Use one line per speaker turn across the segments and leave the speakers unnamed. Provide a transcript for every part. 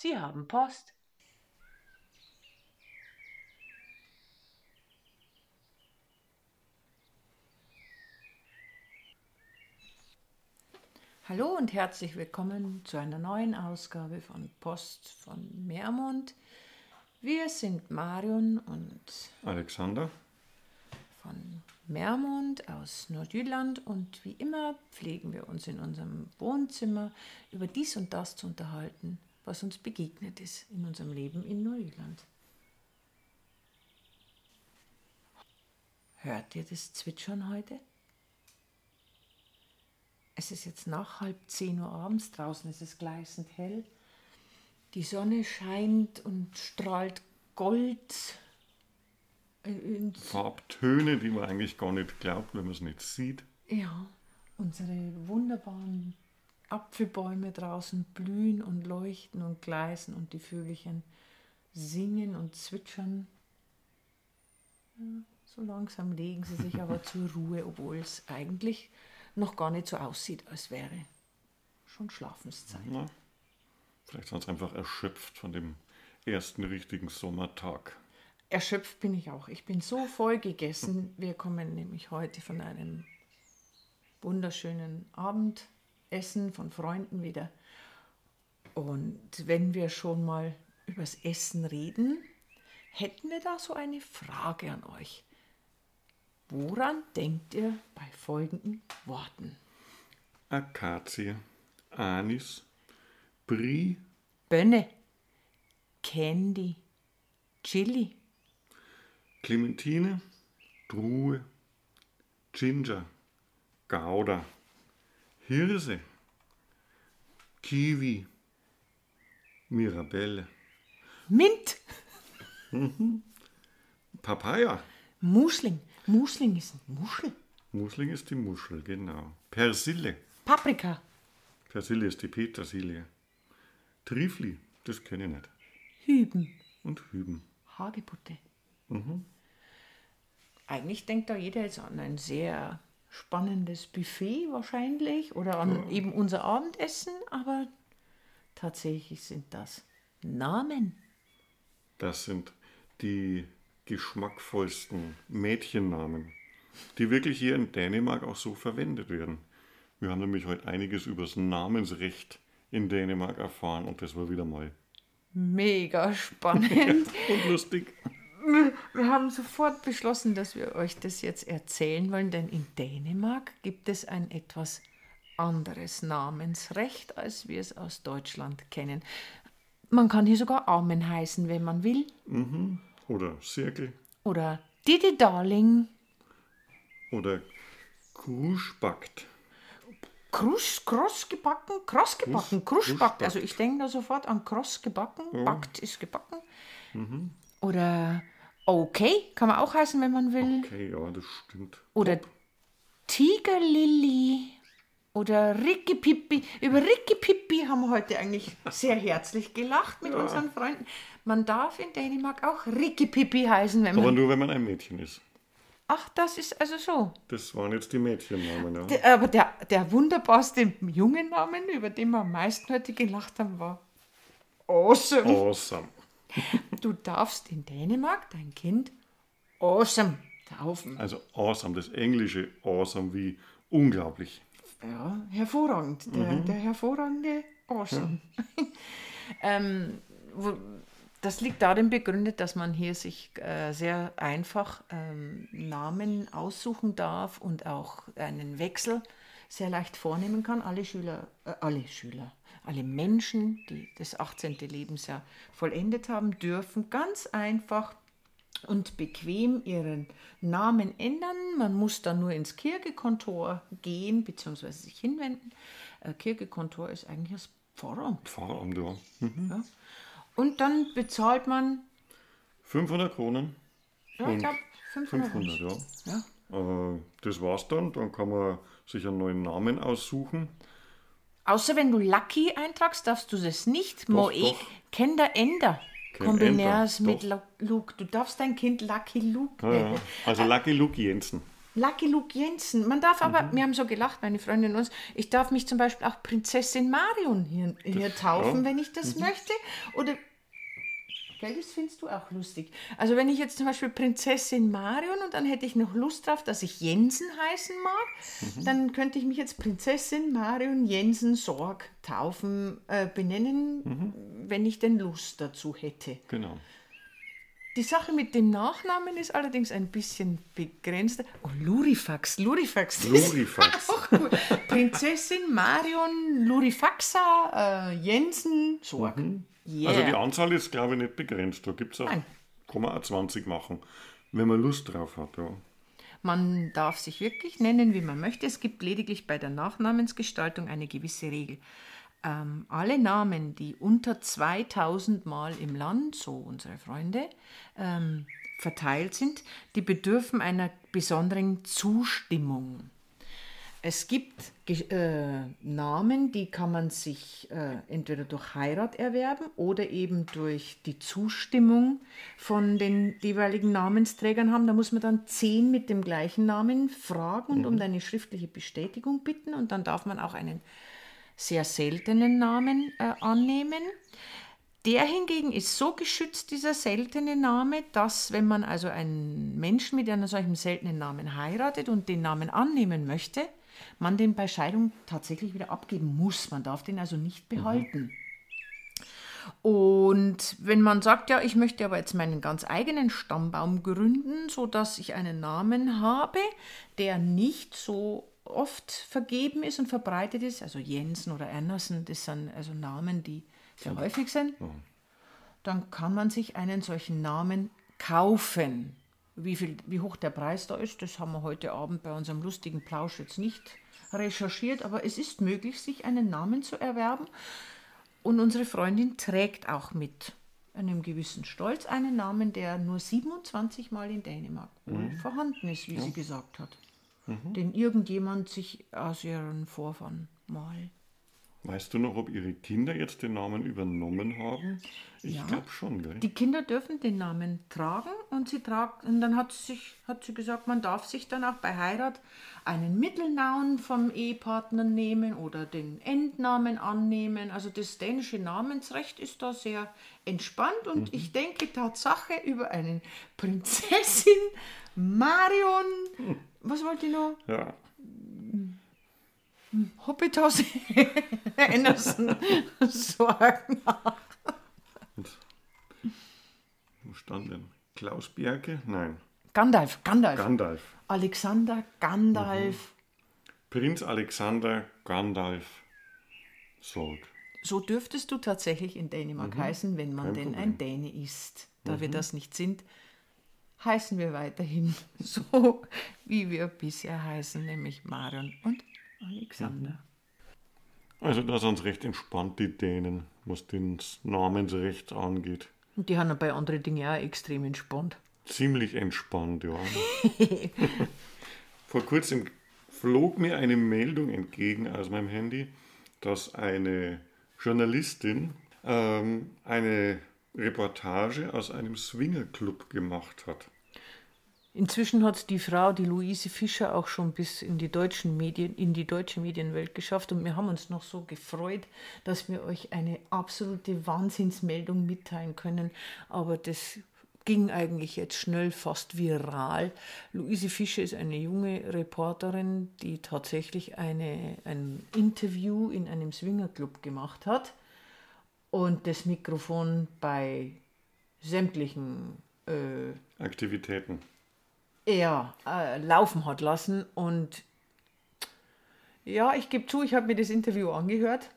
Sie haben Post. Hallo und herzlich willkommen zu einer neuen Ausgabe von Post von Meermund. Wir sind Marion und
Alexander
von Meermund aus Nordjylland und wie immer pflegen wir uns in unserem Wohnzimmer über dies und das zu unterhalten, was uns begegnet ist in unserem Leben in Nordjylland. Hört ihr das Zwitschern heute? Es ist jetzt nach halb zehn Uhr abends, draußen ist es gleißend hell. Die Sonne scheint und strahlt Gold
Farbtöne, die man eigentlich gar nicht glaubt, wenn man es nicht sieht.
Ja, unsere wunderbaren Apfelbäume draußen blühen und leuchten und gleißen und die Vögelchen singen und zwitschern. Ja, so langsam legen sie sich aber zur Ruhe, obwohl es eigentlich noch gar nicht so aussieht, als wäre schon Schlafenszeit.
Na, vielleicht sind sie einfach erschöpft von dem ersten richtigen Sommertag.
Erschöpft bin ich auch. Ich bin so voll gegessen. Wir kommen nämlich heute von einem wunderschönen Abendessen von Freunden wieder. Und wenn wir schon mal übers Essen reden, hätten wir da so eine Frage an euch. Woran denkt ihr bei folgenden Worten?
Akazie, Anis, Brie,
Bönne, Candy, Chili,
Clementine, Truhe, Ginger, Gouda, Hirse, Kiwi, Mirabelle,
Mint,
Papaya.
Muschling. Muschling ist Muschel.
Musling ist die Muschel, genau. Persille.
Paprika,
Persille ist die Petersilie. Trifli, das kenne ich nicht.
Hüben,
Und Hüben.
Hagebutte. Eigentlich denkt da jeder jetzt an ein sehr spannendes Buffet wahrscheinlich oder an eben unser Abendessen, aber tatsächlich sind das Namen.
Das sind die geschmackvollsten Mädchennamen, die wirklich hier in Dänemark auch so verwendet werden. Wir haben nämlich heute einiges über das Namensrecht in Dänemark erfahren und das war wieder mal
Mega spannend.
und lustig.
Wir haben sofort beschlossen, dass wir euch das jetzt erzählen wollen, denn in Dänemark gibt es ein etwas anderes Namensrecht, als wir es aus Deutschland kennen. Man kann hier sogar Amen heißen, wenn man will.
Oder Cirkel
Oder Didi Darling,
oder Kruschbackt.
Krusch, kross gebacken, kross gebacken,
Krusch-
Kruschbackt. Also ich denke da sofort an kross gebacken, backt ist gebacken. Oder okay, kann man auch heißen, wenn man will.
Okay, ja, das stimmt.
Oder Tigerlilly oder Ricky Pippi. Über Ricky Pippi haben wir heute eigentlich sehr herzlich gelacht mit unseren Freunden. Man darf in Dänemark auch Ricky Pippi heißen, wenn
Aber
man.
nur wenn man ein Mädchen ist.
Ach, das ist also so.
Das waren jetzt die Mädchennamen, ja.
Der, aber der, der wunderbarste Jungennamen, über den wir am meisten heute gelacht haben, war Awesome.
Awesome.
Du darfst in Dänemark dein Kind Awesome taufen.
Also awesome, das englische awesome wie unglaublich.
Ja, hervorragend. Der, der hervorragende Awesome. ähm, wo, das liegt darin begründet, dass man hier sich äh, sehr einfach ähm, Namen aussuchen darf und auch einen Wechsel sehr leicht vornehmen kann. Alle Schüler, äh, alle Schüler, alle Menschen, die das 18. Lebensjahr vollendet haben, dürfen ganz einfach und bequem ihren Namen ändern. Man muss dann nur ins Kirchekontor gehen bzw. sich hinwenden. Äh, Kirchekontor ist eigentlich das Pfarramt.
Pfarramt, ja. Hm.
Ja. Und dann bezahlt man,
500 Kronen.
ja, ich glaube, 500.
500, ja.
Ja.
Äh, das war's dann. Dann kann man sich einen neuen Namen aussuchen.
Außer wenn du Lucky eintragst, darfst du das nicht. Moe
doch.
Kinder Ender. Kombinärs mit Lu- Luke. Du darfst dein Kind Lucky Luke
Ja, ja.
nennen.
Also Lucky Luke Jensen.
Lucky Luke Jensen. Man darf aber, wir haben so gelacht, meine Freundin und uns, ich darf mich zum Beispiel auch Prinzessin Marion hier, hier taufen,
ja.
wenn ich das möchte. Oder Gell, das findest du auch lustig. Also wenn ich jetzt zum Beispiel Prinzessin Marion und dann hätte ich noch Lust drauf, dass ich Jensen heißen mag, dann könnte ich mich jetzt Prinzessin Marion Jensen Sorg taufen, äh, benennen, wenn ich denn Lust dazu hätte.
Genau.
Die Sache mit dem Nachnamen ist allerdings ein bisschen begrenzter. Oh, Lurifax, Lurifax.
Lurifax.
Auch gut. Prinzessin Marion Lurifaxa äh, Jensen Sorg. Yeah.
Also die Anzahl ist, glaube ich, nicht begrenzt. Da gibt es auch,
Nein.
kann man auch 20 machen, wenn man Lust drauf hat. Ja.
Man darf sich wirklich nennen, wie man möchte. Es gibt lediglich bei der Nachnamensgestaltung eine gewisse Regel. Ähm, alle Namen, die unter 2000 Mal im Land, so unsere Freunde, ähm, verteilt sind, die bedürfen einer besonderen Zustimmung. Es gibt äh, Namen, die kann man sich äh, entweder durch Heirat erwerben oder eben durch die Zustimmung von den jeweiligen Namensträgern haben. Da muss man dann zehn mit dem gleichen Namen fragen und um eine schriftliche Bestätigung bitten und dann darf man auch einen sehr seltenen Namen äh, annehmen. Der hingegen ist so geschützt, dieser seltene Name, dass wenn man also einen Menschen mit einem solchen seltenen Namen heiratet und den Namen annehmen möchte, man den bei Scheidung tatsächlich wieder abgeben muss. Man darf den also nicht behalten. Und wenn man sagt, ja, ich möchte aber jetzt meinen ganz eigenen Stammbaum gründen, sodass ich einen Namen habe, der nicht so oft vergeben ist und verbreitet ist, also Jensen oder Andersen, das sind also Namen, die sehr häufig sind, dann kann man sich einen solchen Namen kaufen. Wie, viel, wie hoch der Preis da ist, das haben wir heute Abend bei unserem lustigen Plausch jetzt nicht recherchiert, aber es ist möglich, sich einen Namen zu erwerben. Und unsere Freundin trägt auch mit einem gewissen Stolz einen Namen, der nur 27 Mal in Dänemark wohl vorhanden ist, wie sie gesagt hat. Den irgendjemand sich aus ihren Vorfahren mal.
Weißt du noch, ob ihre Kinder jetzt den Namen übernommen haben? Ich
Ja.
glaube schon, gell?
Die Kinder dürfen den Namen tragen und sie tragt, und dann hat sie, sich, hat sie gesagt, man darf sich dann auch bei Heirat einen Mittelnamen vom Ehepartner nehmen oder den Endnamen annehmen. Also das dänische Namensrecht ist da sehr entspannt und ich denke Tatsache über einen Prinzessin Marion, was wollte ich noch?
Ja.
Hoppithaus Anderson sorgen.
Wo stand denn? Klaus Bjerke? Nein.
Gandalf, Gandalf.
Gandalf.
Alexander Gandalf.
Prinz Alexander Gandalf Sorg.
So dürftest du tatsächlich in Dänemark heißen, wenn man
Kein
denn
Problem.
ein Däne ist. Da wir das nicht sind, heißen wir weiterhin so, wie wir bisher heißen, nämlich Marion und Alexander.
Also da sind sie recht entspannt, die Dänen, was den Namensrecht angeht.
Und die haben bei anderen Dingen auch extrem entspannt.
Ziemlich entspannt, ja. Vor kurzem flog mir eine Meldung entgegen aus meinem Handy, dass eine Journalistin ähm, eine Reportage aus einem Swingerclub gemacht hat.
Inzwischen hat die Frau, die Luise Fischer, auch schon bis in die deutschen Medien, in die deutsche Medienwelt geschafft und wir haben uns noch so gefreut, dass wir euch eine absolute Wahnsinnsmeldung mitteilen können. Aber das ging eigentlich jetzt schnell fast viral. Luise Fischer ist eine junge Reporterin, die tatsächlich eine, ein Interview in einem Swingerclub gemacht hat und das Mikrofon bei sämtlichen äh,
Aktivitäten.
er äh, laufen hat lassen. Und ja, ich gebe zu, ich habe mir das Interview angehört.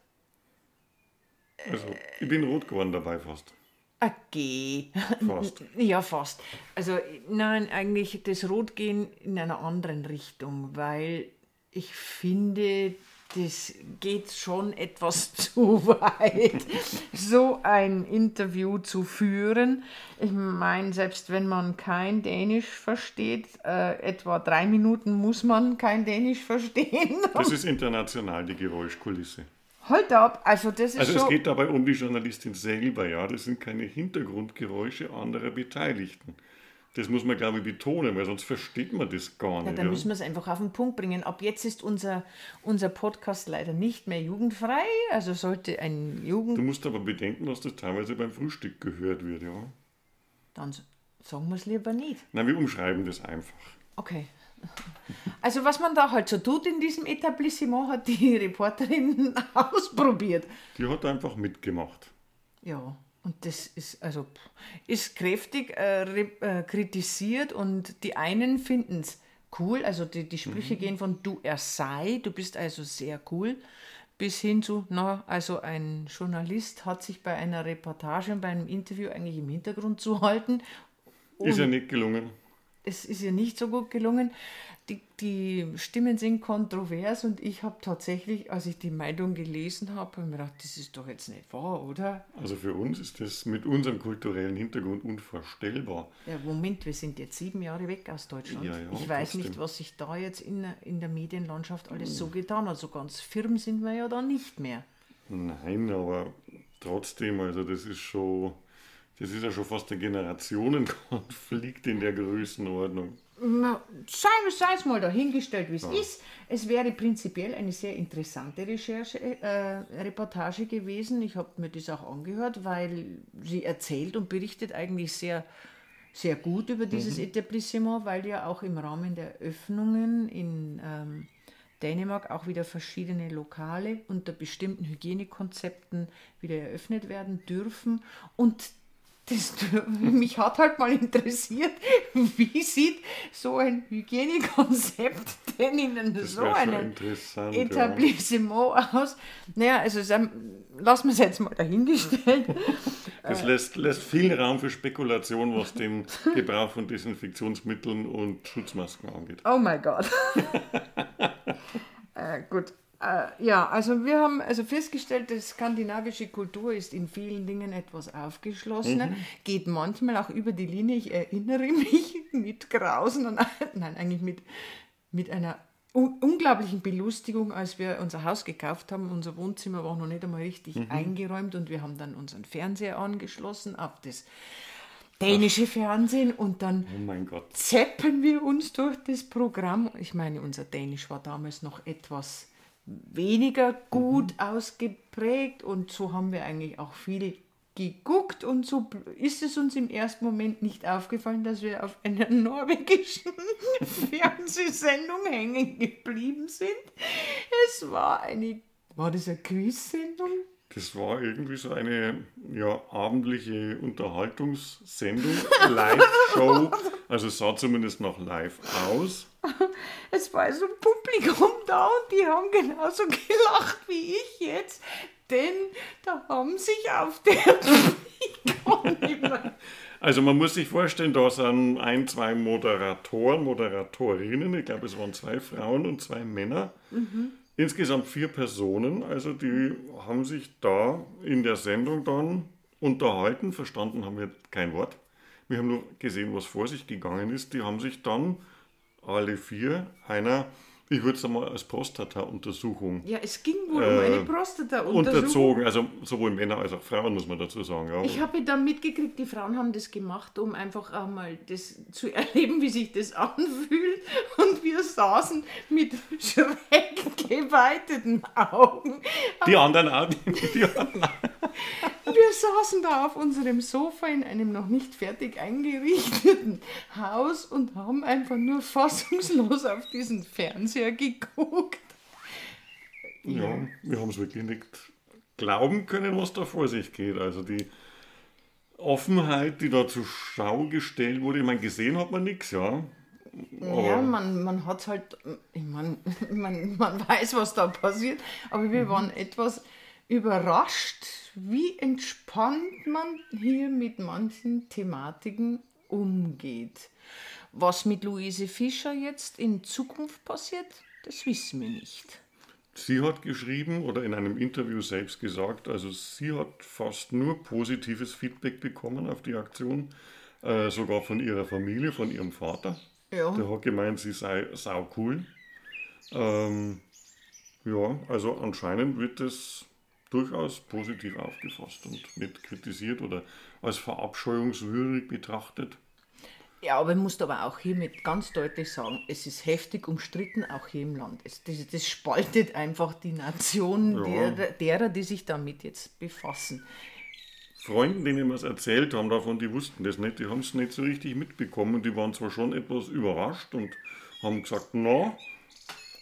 Also, ich bin rot geworden dabei fast.
Okay.
Fast.
Ja, fast. Also, nein, eigentlich das Rotgehen in einer anderen Richtung, weil ich finde, das geht schon etwas zu weit, so ein Interview zu führen. Ich meine, selbst wenn man kein Dänisch versteht, äh, etwa drei Minuten muss man kein Dänisch verstehen.
Das ist international, die Geräuschkulisse.
Halt ab, also das ist
Also es
schon...
geht dabei um die Journalistin selber, ja. Das sind keine Hintergrundgeräusche anderer Beteiligten. Das muss man, glaube ich, betonen, weil sonst versteht man das gar
Ja,
nicht.
dann
Ja,
müssen wir es einfach auf den Punkt bringen. Ab jetzt ist unser, unser Podcast leider nicht mehr jugendfrei. Also sollte ein Jugend.
Du musst aber bedenken, dass das teilweise beim Frühstück gehört wird, ja.
Dann sagen wir es lieber nicht.
Nein, wir umschreiben das einfach.
Okay. Also was man da halt so tut in diesem Etablissement, hat die Reporterin ausprobiert.
Die hat einfach mitgemacht.
Ja, und das ist also ist kräftig äh, äh, kritisiert und die einen finden es cool, also die, die Sprüche gehen von du er sei, du bist also sehr cool, bis hin zu, na, also ein Journalist hat sich bei einer Reportage und bei einem Interview eigentlich im Hintergrund zu halten.
Ist ja nicht gelungen.
Es ist ihr nicht so gut gelungen. Die, die Stimmen sind kontrovers und ich habe tatsächlich, als ich die Meinung gelesen habe, hab mir gedacht, das ist doch jetzt nicht wahr, oder?
Also für uns ist das mit unserem kulturellen Hintergrund unvorstellbar.
Ja, Moment, wir sind jetzt sieben Jahre weg aus Deutschland.
Ja, ja,
ich weiß
trotzdem.
nicht, was sich da jetzt in, der- in der Medienlandschaft alles so getan hat. So ganz firm sind wir ja da nicht mehr.
Nein, aber trotzdem, also das ist schon, das ist ja schon fast ein Generationenkonflikt in der Größenordnung.
Na, sei, sei es mal dahingestellt, wie es ist. Es wäre prinzipiell eine sehr interessante Recherche, äh, Reportage gewesen. Ich habe mir das auch angehört, weil sie erzählt und berichtet eigentlich sehr, sehr gut über dieses Etablissement, weil ja auch im Rahmen der Öffnungen in ähm, Dänemark auch wieder verschiedene Lokale unter bestimmten Hygienekonzepten wieder eröffnet werden dürfen. Und das, mich hat halt mal interessiert, wie sieht so ein Hygienekonzept denn in
Das
so einem
interessant. Ja.
Etablissement aus? Naja, also lassen wir es jetzt mal dahingestellt.
Das lässt, lässt viel Raum für Spekulation, was den Gebrauch von Desinfektionsmitteln und Schutzmasken angeht.
Oh mein Gott. äh, gut. Äh, ja, also wir haben also festgestellt, die skandinavische Kultur ist in vielen Dingen etwas aufgeschlossener, geht manchmal auch über die Linie. Ich erinnere mich mit Grausen, an, nein, eigentlich mit, mit einer un unglaublichen Belustigung, als wir unser Haus gekauft haben. Unser Wohnzimmer war noch nicht einmal richtig eingeräumt und wir haben dann unseren Fernseher angeschlossen auf das dänische Fernsehen und dann
Oh mein Gott.
zeppen wir uns durch das Programm. Ich meine, unser Dänisch war damals noch etwas weniger gut ausgeprägt und so haben wir eigentlich auch viel geguckt und so ist es uns im ersten Moment nicht aufgefallen, dass wir auf einer norwegischen Fernsehsendung hängen geblieben sind. Es war eine, war das eine Quiz-Sendung?
Das war irgendwie so eine ja, abendliche Unterhaltungssendung, Live-Show. Also es sah zumindest noch live aus.
Es war so ein Publikum da und die haben genauso gelacht wie ich jetzt, denn da haben sich auf der.
Also man muss sich vorstellen, da sind ein, zwei Moderatoren, Moderatorinnen, ich glaube es waren zwei Frauen und zwei Männer. Insgesamt vier Personen, also die haben sich da in der Sendung dann unterhalten, verstanden haben wir kein Wort. Wir haben nur gesehen, was vor sich gegangen ist. Die haben sich dann alle vier einer, ich würde es einmal als Prostata-Untersuchung
Ja, es ging wohl um eine Prostata-Untersuchung.
unterzogen. Also sowohl Männer als auch Frauen, muss man dazu sagen. Ja.
Ich habe dann mitgekriegt, die Frauen haben das gemacht, um einfach auch mal das zu erleben, wie sich das anfühlt. Und wir saßen mit schräg geweiteten Augen.
die anderen auch. Die anderen.
Wir saßen da auf unserem Sofa in einem noch nicht fertig eingerichteten Haus und haben einfach nur fassungslos auf diesen Fernseher geguckt.
Ja, wir haben es wirklich nicht glauben können, was da vor sich geht. Also die Offenheit, die da zur Schau gestellt wurde, ich meine, gesehen hat man nichts, ja.
Ja, man, man hat halt, ich mein, man, man weiß, was da passiert, aber wir waren etwas überrascht, wie entspannt man hier mit manchen Thematiken umgeht. Was mit Luise Fischer jetzt in Zukunft passiert, das wissen wir nicht.
Sie hat geschrieben oder in einem Interview selbst gesagt, also sie hat fast nur positives Feedback bekommen auf die Aktion, äh, sogar von ihrer Familie, von ihrem Vater.
Ja.
Der hat gemeint, sie sei sau cool. Ähm, ja, also anscheinend wird es durchaus positiv aufgefasst und nicht kritisiert oder als verabscheuungswürdig betrachtet.
Ja, aber ich muss aber auch hiermit ganz deutlich sagen, es ist heftig umstritten, auch hier im Land. Es, das, das spaltet einfach die Nation
Ja.
der, derer, die sich damit jetzt befassen.
Freunden, denen wir es erzählt haben davon, die wussten das nicht, die haben es nicht so richtig mitbekommen. Die waren zwar schon etwas überrascht und haben gesagt, na,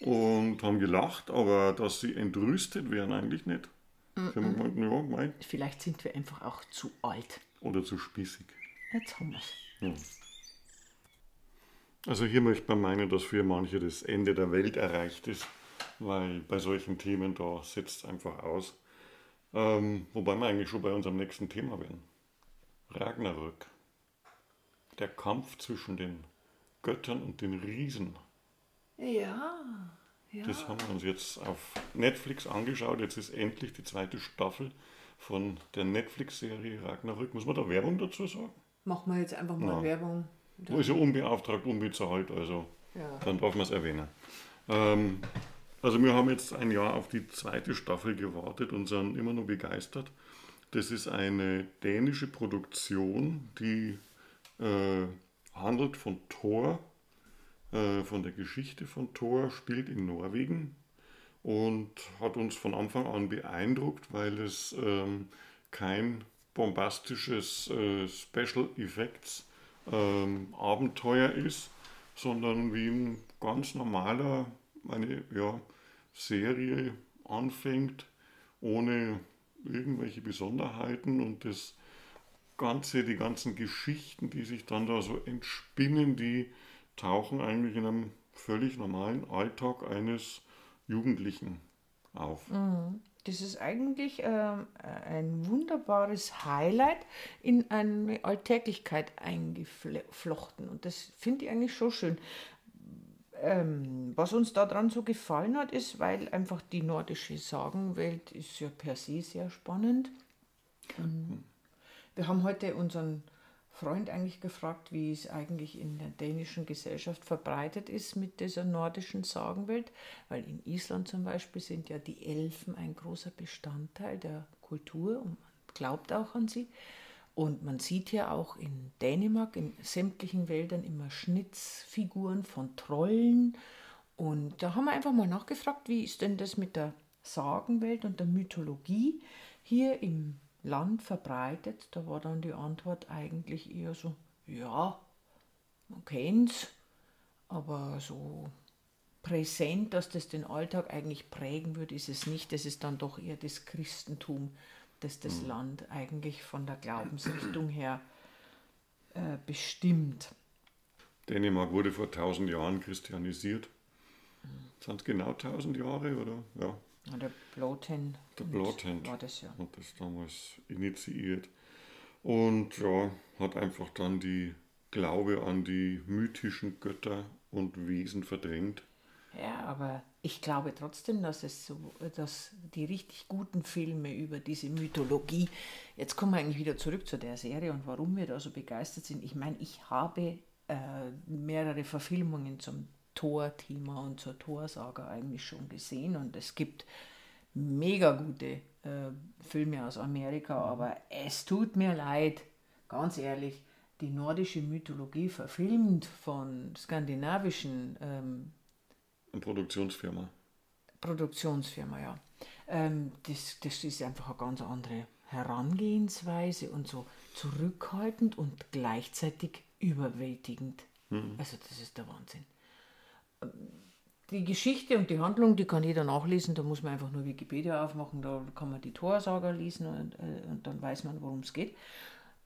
und haben gelacht, aber dass sie entrüstet wären, eigentlich nicht. Haben gemeint, ja,
Vielleicht sind wir einfach auch zu alt.
oder zu spießig.
Jetzt haben wir es.
Also hier möchte man meinen, dass für manche das Ende der Welt erreicht ist, weil bei solchen Themen da setzt es einfach aus. Ähm, wobei wir eigentlich schon bei unserem nächsten Thema wären. Ragnarök. Der Kampf zwischen den Göttern und den Riesen.
Ja, ja.
Das haben wir uns jetzt auf Netflix angeschaut. Jetzt ist endlich die zweite Staffel von der Netflix-Serie Ragnarök. Muss man da Werbung dazu sagen?
Machen wir jetzt einfach mal
Ja.
Werbung.
Wo ist ja unbeauftragt, unbezahlt, also
Ja.
dann darf man es erwähnen. Ähm, also wir haben jetzt ein Jahr auf die zweite Staffel gewartet und sind immer noch begeistert. Das ist eine dänische Produktion, die äh, handelt von Thor, äh, von der Geschichte von Thor, spielt in Norwegen und hat uns von Anfang an beeindruckt, weil es ähm, kein bombastisches äh, Special Effects ähm, Abenteuer ist, sondern wie ein ganz normaler eine ja, Serie anfängt, ohne irgendwelche Besonderheiten und das Ganze, die ganzen Geschichten, die sich dann da so entspinnen, die tauchen eigentlich in einem völlig normalen Alltag eines Jugendlichen auf.
Das ist eigentlich ähm, ein wunderbares Highlight in eine Alltäglichkeit eingeflochten. Und das finde ich eigentlich schon schön. Ähm, was uns daran so gefallen hat, ist, weil einfach die nordische Sagenwelt ist ja per se sehr spannend. Und wir haben heute unseren Freund eigentlich gefragt, wie es eigentlich in der dänischen Gesellschaft verbreitet ist mit dieser nordischen Sagenwelt, weil in Island zum Beispiel sind ja die Elfen ein großer Bestandteil der Kultur und man glaubt auch an sie. Und man sieht ja auch in Dänemark in sämtlichen Wäldern immer Schnitzfiguren von Trollen. Und da haben wir einfach mal nachgefragt, wie ist denn das mit der Sagenwelt und der Mythologie hier im Land verbreitet? Da war dann die Antwort eigentlich eher so, ja, man kennt's, aber so präsent, dass das den Alltag eigentlich prägen würde, ist es nicht. Das ist dann doch eher das Christentum, das das Land eigentlich von der Glaubensrichtung her äh, bestimmt.
Dänemark wurde vor 1000 Jahren christianisiert. Sind es genau 1000 Jahre oder? Ja,
Der Bloten
der Bloodhand
war das ja.
hat das damals initiiert. Und ja, hat einfach dann die Glaube an die mythischen Götter und Wesen verdrängt.
Ja, aber ich glaube trotzdem, dass es so, dass die richtig guten Filme über diese Mythologie, jetzt kommen wir eigentlich wieder zurück zu der Serie und warum wir da so begeistert sind. Ich meine, ich habe äh, mehrere Verfilmungen zum Thor-Thema und zur Thor-Saga eigentlich schon gesehen und es gibt mega gute äh, Filme aus Amerika, aber es tut mir leid, ganz ehrlich, die nordische Mythologie verfilmt von skandinavischen ähm,
Produktionsfirma.
Produktionsfirma, ja. Ähm, das, das ist einfach eine ganz andere Herangehensweise und so zurückhaltend und gleichzeitig überwältigend. Also das ist der Wahnsinn. Die Geschichte und die Handlung, die kann jeder nachlesen, da muss man einfach nur Wikipedia aufmachen, da kann man die Torsager lesen und, äh, und dann weiß man, worum es geht.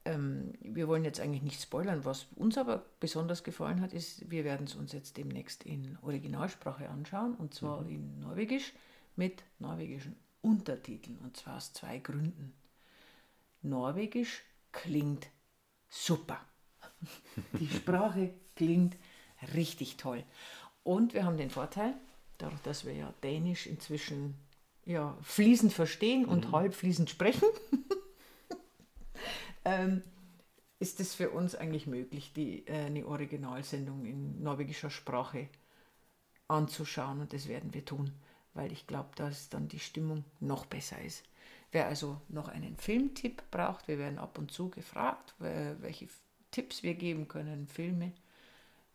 Ähm, wir wollen jetzt eigentlich nicht spoilern. Was uns aber besonders gefallen hat, ist, wir werden es uns jetzt demnächst in Originalsprache anschauen und zwar in Norwegisch mit norwegischen Untertiteln und zwar aus zwei Gründen. Norwegisch klingt super. Die Sprache klingt richtig toll. Und wir haben den Vorteil, dadurch, dass wir ja Dänisch inzwischen ja, fließend verstehen und halb fließend sprechen, ähm, ist es für uns eigentlich möglich, die, äh, eine Originalsendung in norwegischer Sprache anzuschauen und das werden wir tun, weil ich glaube, dass dann die Stimmung noch besser ist. Wer also noch einen Filmtipp braucht, wir werden ab und zu gefragt, welche Tipps wir geben können, Filme.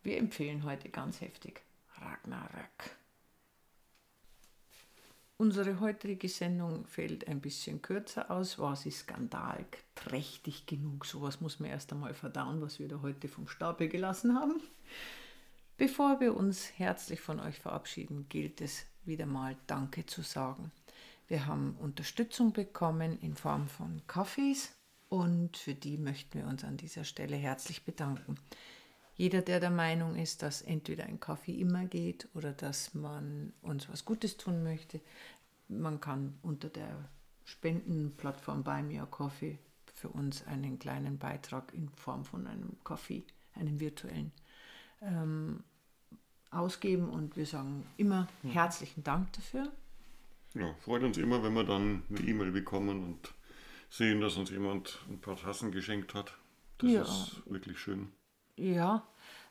Wir empfehlen heute ganz heftig Ragnarök. Unsere heutige Sendung fällt ein bisschen kürzer aus. War sie skandalträchtig genug? Sowas muss man erst einmal verdauen, was wir da heute vom Stapel gelassen haben. Bevor wir uns herzlich von euch verabschieden, gilt es wieder mal Danke zu sagen. Wir haben Unterstützung bekommen in Form von Kaffees und für die möchten wir uns an dieser Stelle herzlich bedanken. Jeder, der der Meinung ist, dass entweder ein Kaffee immer geht oder dass man uns was Gutes tun möchte, man kann unter der Spendenplattform Buy Me a Coffee für uns einen kleinen Beitrag in Form von einem Kaffee, einem virtuellen, ähm, ausgeben und wir sagen immer herzlichen Dank dafür.
Ja, freut uns immer, wenn wir dann eine E-Mail bekommen und sehen, dass uns jemand ein paar Tassen geschenkt hat. Das
Ja.
ist wirklich schön.
Ja,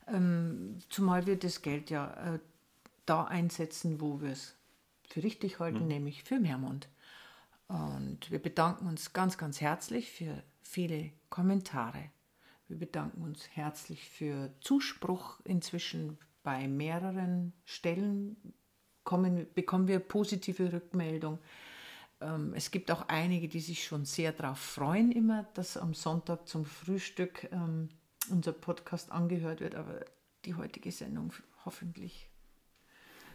ähm, zumal wir das Geld ja äh, da einsetzen, wo wir es für richtig halten, nämlich für Meermund. Und wir bedanken uns ganz, ganz herzlich für viele Kommentare. Wir bedanken uns herzlich für Zuspruch inzwischen bei mehreren Stellen. Kommen, bekommen wir positive Rückmeldung. Ähm, es gibt auch einige, die sich schon sehr darauf freuen, immer, dass am Sonntag zum Frühstück ähm, unser Podcast angehört wird, aber die heutige Sendung hoffentlich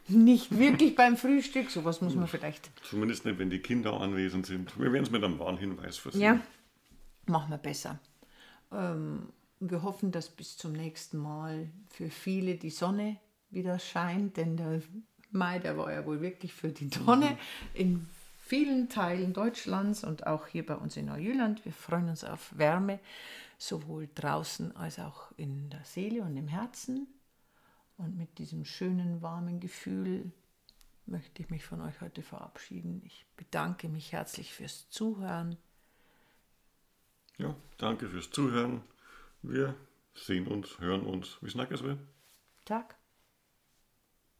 nicht wirklich beim Frühstück. Sowas muss man vielleicht
Zumindest nicht, wenn die Kinder anwesend sind. Wir werden es mit einem Warnhinweis versehen.
Ja, machen wir besser. Ähm, wir hoffen, dass bis zum nächsten Mal für viele die Sonne wieder scheint, denn der Mai, der war ja wohl wirklich für die Tonne in vielen Teilen Deutschlands und auch hier bei uns in Neujüland. Wir freuen uns auf Wärme, sowohl draußen als auch in der Seele und im Herzen. Und mit diesem schönen, warmen Gefühl möchte ich mich von euch heute verabschieden. Ich bedanke mich herzlich fürs Zuhören.
Ja, danke fürs Zuhören. Wir sehen uns, hören uns. Wie snack es will.
Tag.